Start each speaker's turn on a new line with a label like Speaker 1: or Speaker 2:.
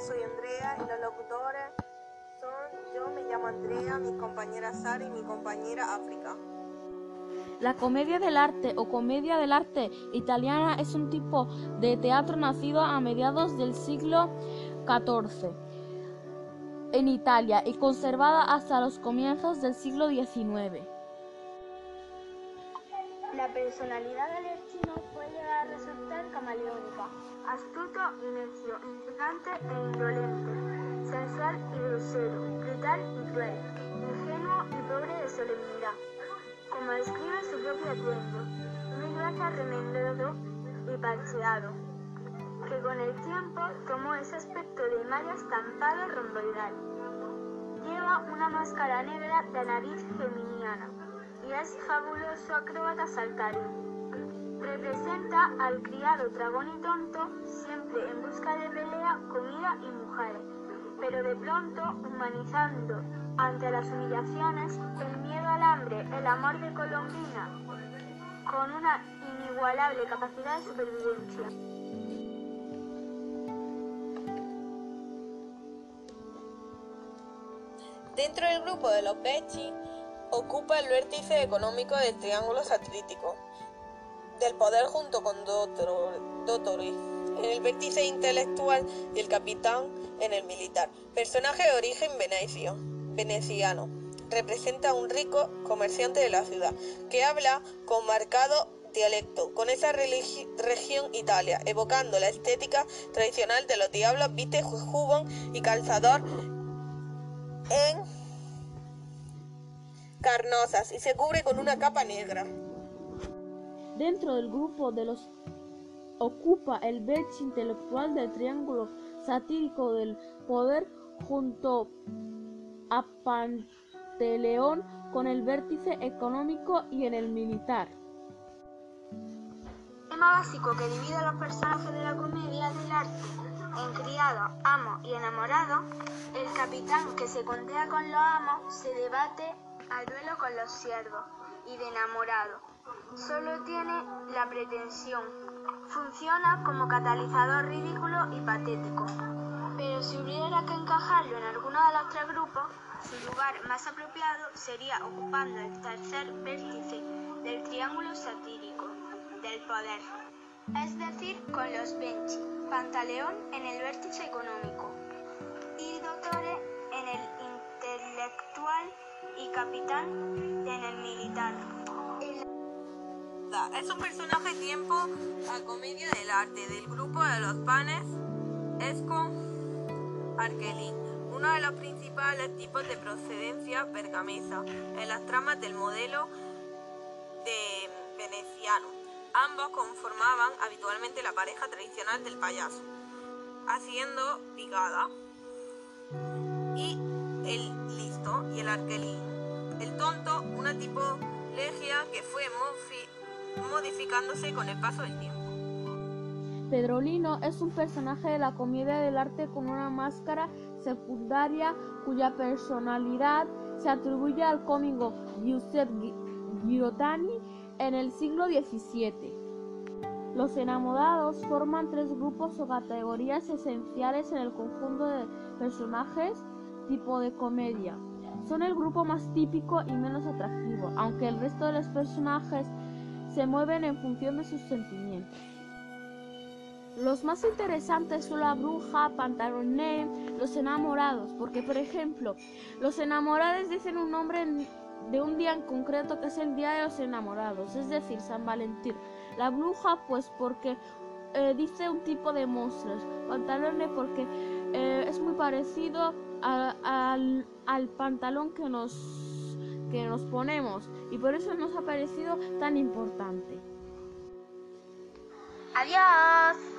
Speaker 1: Soy Andrea y los locutores son yo, me llamo Andrea, mi compañera Sara y mi compañera África.
Speaker 2: La comedia del arte o comedia del arte italiana es un tipo de teatro nacido a mediados del siglo XIV en Italia y conservada hasta los comienzos del siglo XIX.
Speaker 3: La personalidad del Erchino puede llegar a resultar camaleónica, astuto y necio, intrigante e indolente, sensual y grosero, brutal y cruel, ingenuo y pobre de solemnidad como describe su propio atuendo, mil veces remendado y parcheado, que con el tiempo tomó ese aspecto de malla estampado romboidal. Lleva una máscara negra de nariz geminiana y es fabuloso acróbata saltarín. Representa al criado dragón y tonto, siempre en busca de pelea, comida y mujeres, pero de pronto humanizando ante las humillaciones, el miedo al hambre, el amor de Colombina, con una inigualable capacidad de supervivencia.
Speaker 4: Dentro del grupo de los Becci, ocupa el vértice económico del triángulo satrítico, del poder junto con Dottori, en el vértice intelectual y el capitán en el militar, personaje de origen venecio veneciano. Representa a un rico comerciante de la ciudad que habla con marcado dialecto con esa región Italia, evocando la estética tradicional de los diablos, viste jubón y calzador carnosas y se cubre con una capa negra.
Speaker 2: Dentro del grupo de los ocupa el vértice intelectual del triángulo satírico del poder junto a Panteleón con el vértice económico y en el militar.
Speaker 3: Tema básico que divide a los personajes de la comedia del arte en criado, amo y enamorado, el capitán que se contea con los amos se debate al duelo con los siervos y de enamorado. Solo tiene la pretensión. Funciona como catalizador ridículo y patético pero si hubiera que encajarlo en alguno de los tres grupos, su lugar más apropiado sería ocupando el tercer vértice del triángulo satírico del poder, es decir, con los Benchi, Pantaleón en el vértice económico y Dottore en el intelectual y Capitán en el militar.
Speaker 4: Es un personaje tiempo a comedia del arte del grupo de los panes. Es con Arkelin, uno de los principales tipos de procedencia bergamesa en las tramas del modelo de veneciano. Ambos conformaban habitualmente la pareja tradicional del payaso, haciendo picada. Y el y el arquelín. El tonto, una tipología que fue modificándose con el paso del tiempo.
Speaker 2: Pedrolino es un personaje de la comedia del arte con una máscara secundaria cuya personalidad se atribuye al cómico Giuseppe Girottani en el siglo XVII. Los enamorados forman tres grupos o categorías esenciales en el conjunto de personajes tipo de comedia. Son el grupo más típico y menos atractivo, aunque el resto de los personajes se mueven en función de sus sentimientos. Los más interesantes son la bruja, Pantalone, los enamorados, porque por ejemplo, los enamorados dicen un nombre de un día en concreto que es el Día de los Enamorados, es decir, San Valentín. La bruja, pues porque eh, dice un tipo de monstruos. Pantalone porque eh, es muy parecido al, al, pantalón que nos, que nos ponemos y por eso nos ha parecido tan importante.
Speaker 3: Adiós.